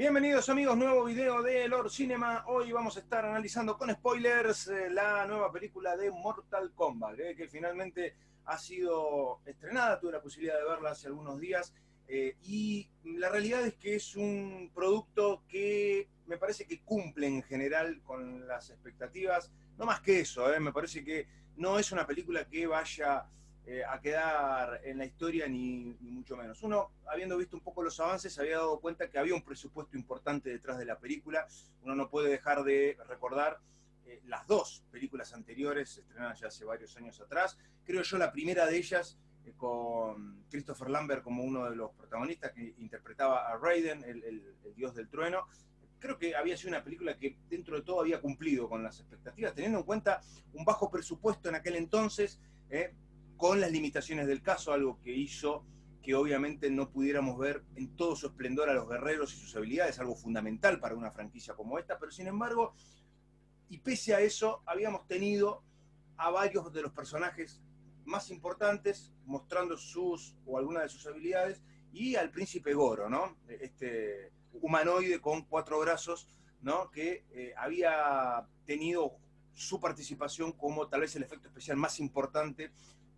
Bienvenidos amigos, nuevo video de Lord Cinema. Hoy vamos a estar analizando con spoilers eh, la nueva película de Mortal Kombat, eh, que finalmente ha sido estrenada, tuve la posibilidad de verla hace algunos días. eh, y la realidad es que es un producto que me parece que cumple en general con las expectativas. No más que eso, me parece que no es una película que vaya eh, a quedar en la historia ni, mucho menos. Uno, habiendo visto un poco los avances, había dado cuenta que había un presupuesto importante detrás de la película. Uno no puede dejar de recordar eh, las dos películas anteriores, estrenadas ya hace varios años atrás. Creo yo la primera de ellas eh, con Christopher Lambert como uno de los protagonistas que interpretaba a Raiden, el, dios del trueno. Creo que había sido una película que dentro de todo había cumplido con las expectativas, teniendo en cuenta un bajo presupuesto en aquel entonces, con las limitaciones del caso, algo que hizo que obviamente no pudiéramos ver en todo su esplendor a los guerreros y sus habilidades, algo fundamental para una franquicia como esta, pero sin embargo, y pese a eso, habíamos tenido a varios de los personajes más importantes mostrando sus o algunas de sus habilidades y al príncipe Goro, ¿no? Este humanoide con cuatro brazos, ¿no? Que eh, había tenido su participación como tal vez el efecto especial más importante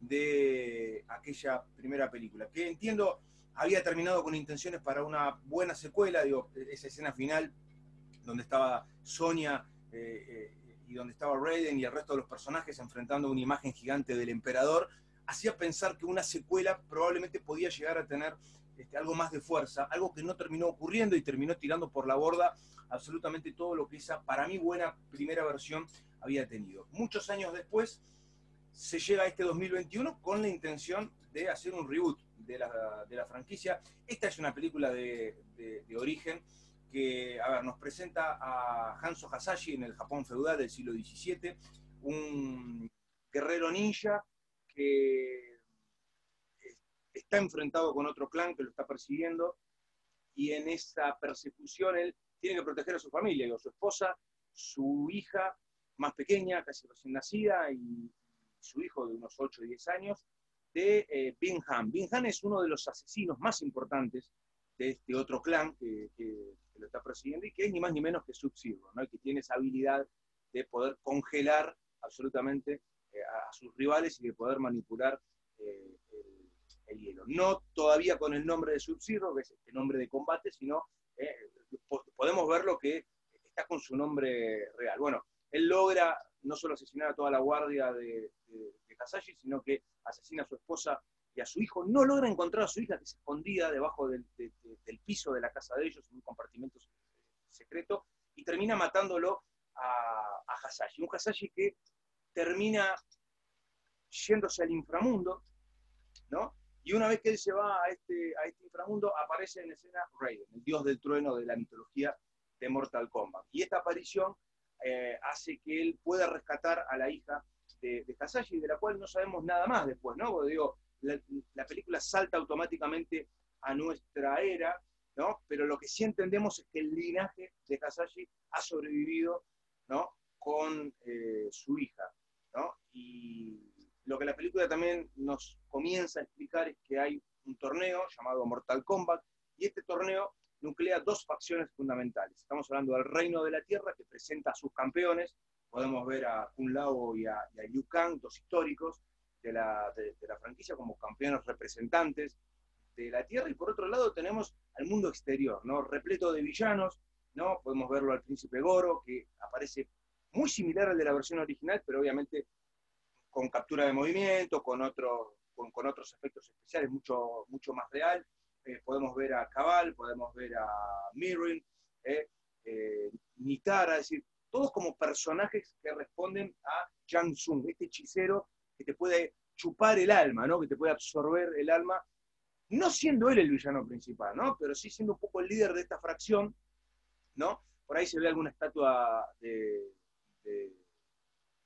de aquella primera película, que entiendo había terminado con intenciones para una buena secuela, digo, esa escena final donde estaba Sonia eh, eh, y donde estaba Raiden y el resto de los personajes enfrentando una imagen gigante del emperador, hacía pensar que una secuela probablemente podía llegar a tener este, algo más de fuerza, algo que no terminó ocurriendo y terminó tirando por la borda absolutamente todo lo que esa, para mí, buena primera versión había tenido. Muchos años después se llega a este 2021 con la intención de hacer un reboot de la, de la franquicia. Esta es una película de, de- de origen que, a ver, nos presenta a Hanzo Hasashi en el Japón feudal del siglo XVII, un guerrero ninja que está enfrentado con otro clan que lo está persiguiendo y en esa persecución él tiene que proteger a su familia, digo, su esposa, su hija más pequeña, casi recién nacida, y su hijo de unos 8 o 10 años, de eh, Bin Han. Bin Han es uno de los asesinos más importantes de este otro clan que, lo está persiguiendo y que es ni más ni menos que Sub-Zero, ¿no? Que tiene esa habilidad de poder congelar absolutamente eh, a sus rivales y de poder manipular eh, el, el hielo. No todavía con el nombre de Sub-Zero, que es este nombre de combate, sino eh, po- podemos ver lo que está con su nombre real. Bueno, él logra no solo asesinar a toda la guardia de, de, sino que asesina a su esposa y a su hijo. No logra encontrar a su hija, que se escondida debajo del, de- de- del piso de la casa de ellos, en un compartimento secreto, y termina matándolo a, a Hasashi. Un Hasashi que termina yéndose al inframundo, ¿no? Y una vez que él se va a este, a este inframundo, aparece en escena Raiden, el dios del trueno de la mitología de Mortal Kombat. Y esta aparición eh, hace que él pueda rescatar a la hija de, de de la cual no sabemos nada más después, ¿no? Digo, la, la película salta automáticamente a nuestra era, ¿no? Pero lo que sí entendemos es que el linaje de Hasashi ha sobrevivido, ¿no? Con eh, su hija, ¿no? Y lo que la película también nos comienza a explicar es que hay un torneo llamado Mortal Kombat, y este torneo nuclea dos facciones fundamentales. Estamos hablando del Reino de la Tierra, que presenta a sus campeones. Podemos ver a Kun Lao y a, y Kang, dos históricos de la, de la franquicia, como campeones representantes de la Tierra. Y por otro lado tenemos al mundo exterior, ¿no? repleto de villanos. ¿no? Podemos verlo al Príncipe Goro, que aparece muy similar al de la versión original, pero obviamente con captura de movimiento, con, otro, con, con otros efectos especiales mucho, mucho más real. Eh, podemos ver a Cabal, podemos ver a Mirin, eh, eh, Nitara, es decir, todos como personajes que responden a Jang Tsung, este hechicero que te puede chupar el alma, ¿no? que te puede absorber el alma, no siendo él el villano principal, ¿no? pero sí siendo un poco el líder de esta fracción, ¿no? Por ahí se ve alguna estatua de, de,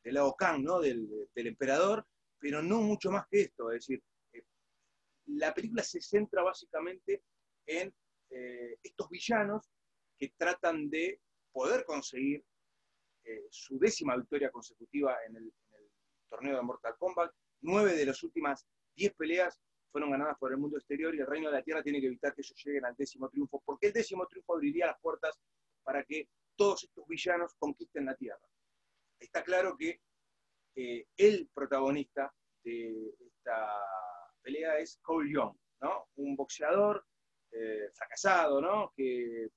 de Lao Kang, ¿no? Del, del emperador, pero no mucho más que esto, es decir, la película se centra básicamente en eh, estos villanos que tratan de poder conseguir eh, su décima victoria consecutiva en el, torneo de Mortal Kombat. Nueve de las últimas diez peleas fueron ganadas por el mundo exterior y el reino de la tierra tiene que evitar que ellos lleguen al décimo triunfo, porque el décimo triunfo abriría las puertas para que todos estos villanos conquisten la tierra. Está claro que eh, el protagonista de esta pelea es Cole Young, ¿no? un boxeador eh, fracasado, ¿no? que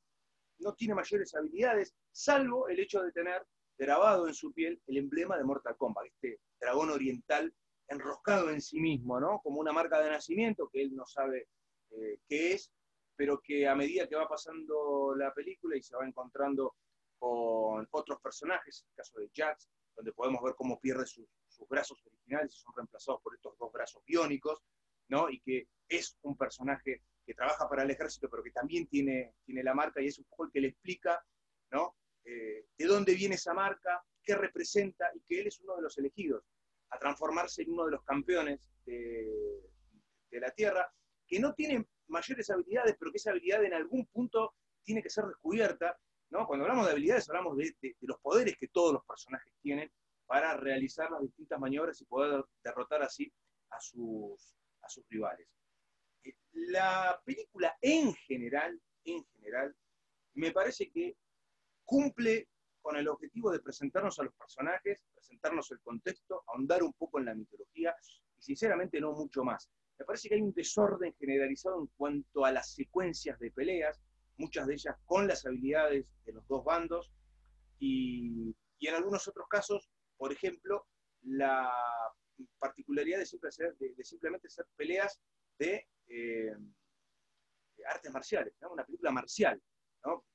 no tiene mayores habilidades, salvo el hecho de tener grabado en su piel el emblema de Mortal Kombat, este dragón oriental enroscado en sí mismo, ¿no? Como una marca de nacimiento que él no sabe eh, qué es, pero que a medida que va pasando la película y se va encontrando con otros personajes, en el caso de Jax, donde podemos ver cómo pierde sus, brazos originales y son reemplazados por estos dos brazos biónicos, ¿no? Y que es un personaje que trabaja para el ejército, pero que también tiene, tiene la marca y es un poco el que le explica, ¿no? Eh, de dónde viene esa marca, qué representa y que él es uno de los elegidos a transformarse en uno de los campeones de, la Tierra, que no tiene mayores habilidades, pero que esa habilidad en algún punto tiene que ser descubierta. ¿no? Cuando hablamos de habilidades, hablamos de, los poderes que todos los personajes tienen para realizar las distintas maniobras y poder derrotar así a sus, a sus rivales. Eh, la película en general, en general, me parece que cumple con el objetivo de presentarnos a los personajes, presentarnos el contexto, ahondar un poco en la mitología y sinceramente no mucho más. Me parece que hay un desorden generalizado en cuanto a las secuencias de peleas, muchas de ellas con las habilidades de los dos bandos y, en algunos otros casos, por ejemplo, la particularidad de, simplemente ser peleas de, eh, artes marciales, una película marcial. ¿no?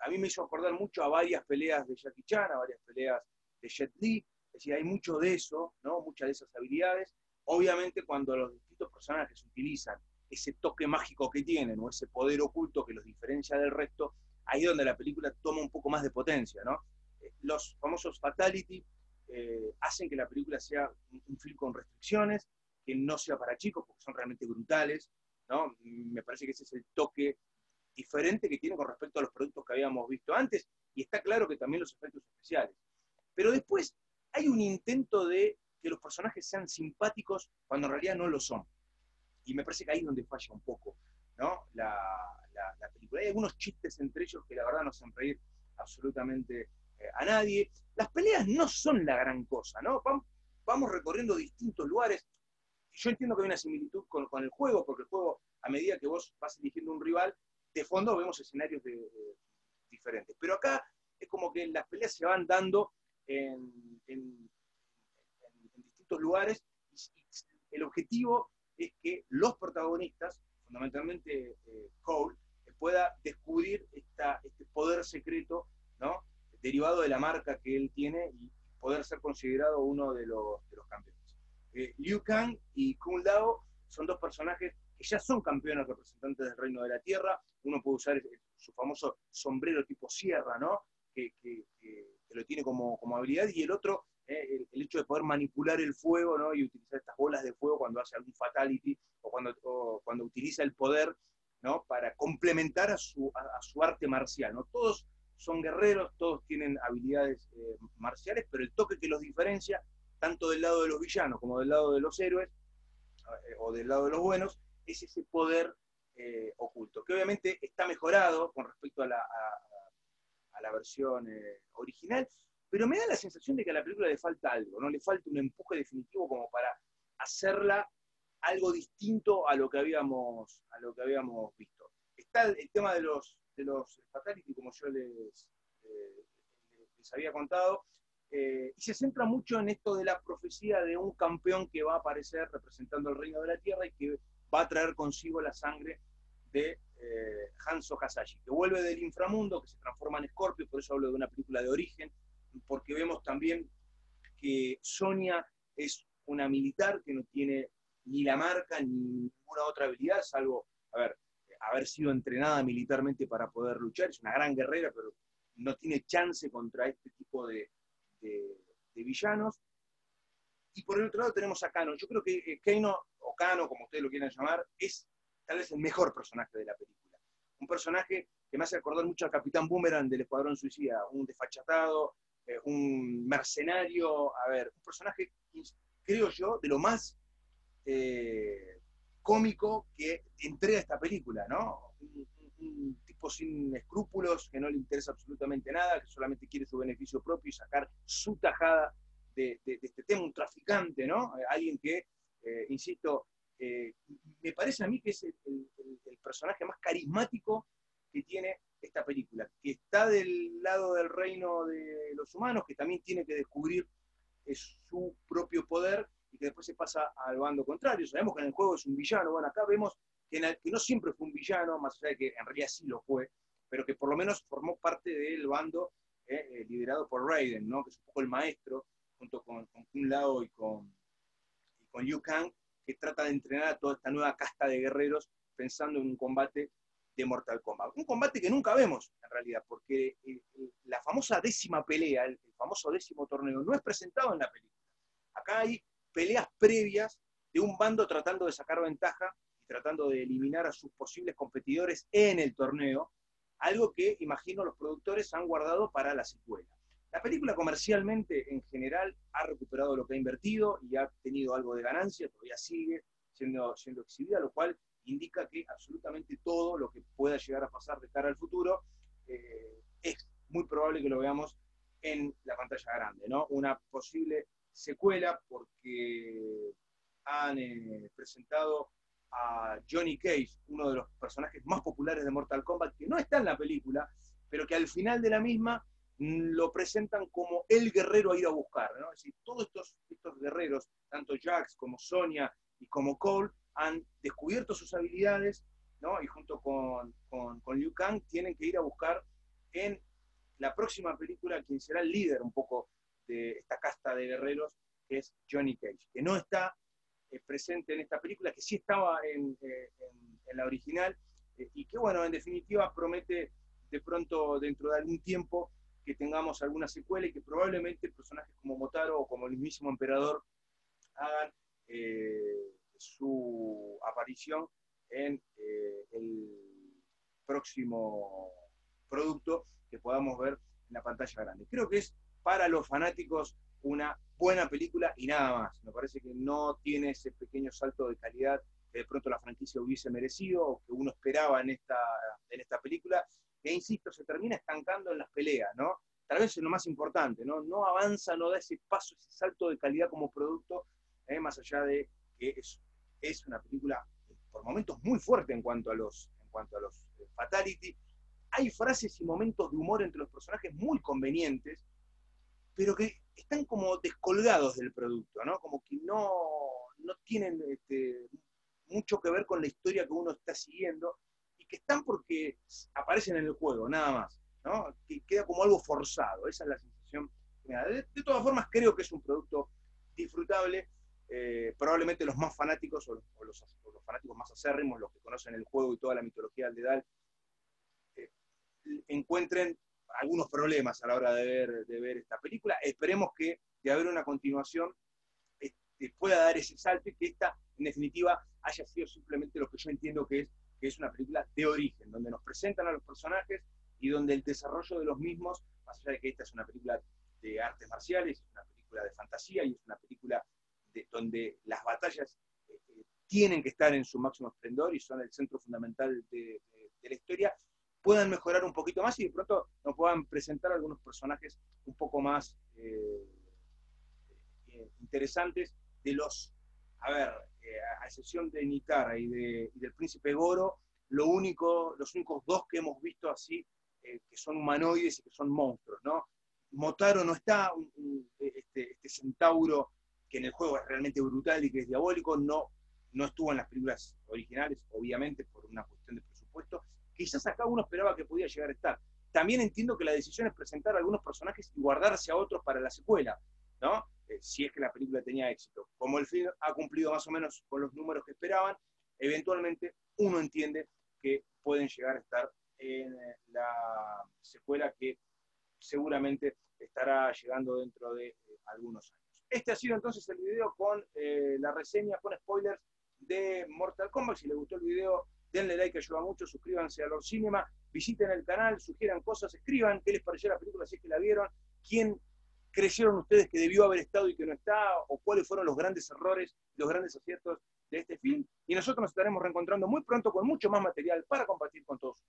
a mí me hizo acordar mucho a varias peleas de Jackie Chan, a varias peleas de Jet Li, es decir, hay mucho de eso, ¿no? muchas de esas habilidades. Obviamente cuando los distintos personajes utilizan ese toque mágico que tienen o ese poder oculto que los diferencia del resto, ahí es donde la película toma un poco más de potencia. ¿no? Eh, los famosos fatality eh, hacen que la película sea un film con restricciones, que no sea para chicos porque son realmente brutales. ¿no? Me parece que ese es el toque diferente que tiene con respecto a los productos que habíamos visto antes, y está claro que también los efectos especiales. Pero después hay un intento de que los personajes sean simpáticos cuando en realidad no lo son. Y me parece que ahí es donde falla un poco ¿no? la, película. Hay algunos chistes entre ellos que la verdad no hacen reír absolutamente a nadie. Las peleas no son la gran cosa, ¿no? Vamos, recorriendo distintos lugares. Yo entiendo que hay una similitud con, el juego, porque el juego, a medida que vos vas eligiendo un rival, de fondo vemos escenarios diferentes. Pero acá es como que las peleas se van dando en, distintos lugares. el objetivo es que los protagonistas, fundamentalmente eh, Cole, pueda descubrir este poder secreto. Derivado de la marca que él tiene y poder ser considerado uno de los, campeones. Eh, Liu Kang y Kung Lao son dos personajes que ya son campeones representantes del Reino de la Tierra, uno puede usar su famoso sombrero tipo sierra, ¿no? Que, lo tiene como, habilidad, y el otro, eh, el, hecho de poder manipular el fuego, ¿no? Y utilizar estas bolas de fuego cuando hace algún fatality, o cuando, cuando utiliza el poder, ¿no? Para complementar a su, a, su arte marcial, ¿no? Todos son guerreros, todos tienen habilidades eh, marciales, pero el toque que los diferencia, tanto del lado de los villanos como del lado de los héroes, eh, o del lado de los buenos, es ese poder eh, oculto, que obviamente está mejorado con respecto a la, a, la versión original, pero me da la sensación de que a la película le falta algo, ¿no? Le falta un empuje definitivo como para hacerla algo distinto a lo que habíamos, a lo que habíamos visto. Está el, tema de los, los fatality, como yo les, eh, les había contado, y se centra mucho en esto de la profecía de un campeón que va a aparecer representando el reino de la tierra y que va a traer consigo la sangre de eh, Hanzo Hasashi, que vuelve del inframundo, que se transforma en Scorpio, por eso hablo de una película de origen, porque vemos también que Sonia es una militar que no tiene ni la marca ni ninguna otra habilidad, salvo, a ver, haber sido entrenada militarmente para poder luchar, es una gran guerrera, pero no tiene chance contra este tipo de, villanos. Y por el otro lado tenemos a Kano. Yo creo que eh, Kano, o Kano, como ustedes lo quieran llamar, es tal vez el mejor personaje de la película. Un personaje que me hace acordar mucho al Capitán Boomerang del Escuadrón Suicida, un desfachatado, eh, un mercenario, a ver, un personaje, creo yo, de lo más eh, cómico que entrega esta película, ¿no? Un, tipo sin escrúpulos, que no le interesa absolutamente nada, que solamente quiere su beneficio propio y sacar su tajada de, este tema, un traficante, ¿no? Alguien que, eh, insisto, eh, me parece a mí que es el, personaje más carismático que tiene esta película, que está del lado del reino de los humanos, que también tiene que descubrir su propio poder que después se pasa al bando contrario. Sabemos que en el juego es un villano, bueno, acá vemos que, no siempre fue un villano, más allá de que en realidad sí lo fue, pero que por lo menos formó parte del bando eh, eh, liderado por Raiden, ¿no? que es un poco el maestro, junto con, con Lao y con, y con Liu Kang, que trata de entrenar a toda esta nueva casta de guerreros pensando en un combate de Mortal Kombat. Un combate que nunca vemos, en realidad, porque eh, la famosa décima pelea, el, famoso décimo torneo, no es presentado en la película. Acá hay peleas previas de un bando tratando de sacar ventaja y tratando de eliminar a sus posibles competidores en el torneo, algo que imagino los productores han guardado para la secuela. La película comercialmente en general ha recuperado lo que ha invertido y ha tenido algo de ganancia, todavía sigue siendo, siendo exhibida, lo cual indica que absolutamente todo lo que pueda llegar a pasar de cara al futuro eh, es muy probable que lo veamos en la pantalla grande, ¿no? Una posible secuela porque han eh, presentado a Johnny Cage, uno de los personajes más populares de Mortal Kombat, que no está en la película, pero que al final de la misma mm, lo presentan como el guerrero a ir a buscar. Es decir, todos estos, guerreros, tanto Jax como Sonya y como Cole, han descubierto sus habilidades ¿no? y junto con, con, con Liu Kang tienen que ir a buscar en la próxima película quien será el líder un poco de esta casta de guerreros, que es Johnny Cage, que no está eh, presente en esta película, que sí estaba en, eh, la original, eh, y que bueno, en definitiva promete de pronto dentro de algún tiempo que tengamos alguna secuela y que probablemente personajes como Motaro o como el mismo emperador hagan su aparición en el próximo producto que podamos ver en la pantalla grande. Creo que es para los fanáticos una buena película y nada más. Me parece que no tiene ese pequeño salto de calidad que de pronto la franquicia hubiese merecido o que uno esperaba en esta, en esta película, que insisto, se termina estancando en las peleas, ¿no? Tal vez es lo más importante, ¿no? No avanza, no da ese paso, ese salto de calidad como producto, ¿eh? más allá de que es, es una película por momentos muy fuerte en cuanto a los, en cuanto a los eh, fatality, hay frases y momentos de humor entre los personajes muy convenientes, pero que están como descolgados del producto, ¿no? Como que no, no tienen este, mucho que ver con la historia que uno está siguiendo y que están porque aparecen en el juego, nada más, ¿no? Que queda como algo forzado, esa es la sensación da. De, todas formas, creo que es un producto disfrutable. Eh, probablemente los más fanáticos o, los, fanáticos más acérrimos, los que conocen el juego y toda la mitología del Dedal, encuentren algunos problemas a la hora de ver, de ver esta película. Esperemos que de haber una continuación este, pueda dar ese salto y que esta, en definitiva, haya sido simplemente lo que yo entiendo que es, que es una película de origen, donde nos presentan a los personajes y donde el desarrollo de los mismos, más allá de que esta es una película de artes marciales, es una película de fantasía y es una película de, donde las batallas eh, eh, tienen que estar en su máximo esplendor y son el centro fundamental de la historia, puedan mejorar un poquito más y de pronto nos puedan presentar algunos personajes un poco más eh, eh, interesantes de los, a ver, eh, a excepción de Nitara y, de, del príncipe Goro, lo único, los únicos dos que hemos visto así, que son humanoides y que son monstruos, ¿no? Motaro no está, este, este, centauro que en el juego es realmente brutal y que es diabólico, no, no estuvo en las películas originales, obviamente por una cuestión de presupuesto, quizás acá uno esperaba que podía llegar a estar. También entiendo que la decisión es presentar a algunos personajes y guardarse a otros para la secuela, ¿no? Eh, si es que la película tenía éxito. Como el film ha cumplido más o menos con los números que esperaban, eventualmente uno entiende que pueden llegar a estar en eh, la secuela que seguramente estará llegando dentro de eh, algunos años. Este ha sido entonces el video con la reseña, con spoilers de Mortal Kombat. Si les gustó el video, denle like, ayuda mucho, suscríbanse a Lord Cinema, visiten el canal, sugieran cosas, escriban qué les pareció la película si es que la vieron, quién creyeron ustedes que debió haber estado y que no está, o cuáles fueron los grandes errores, los grandes aciertos de este film. Y nosotros nos estaremos reencontrando muy pronto con mucho más material para compartir con todos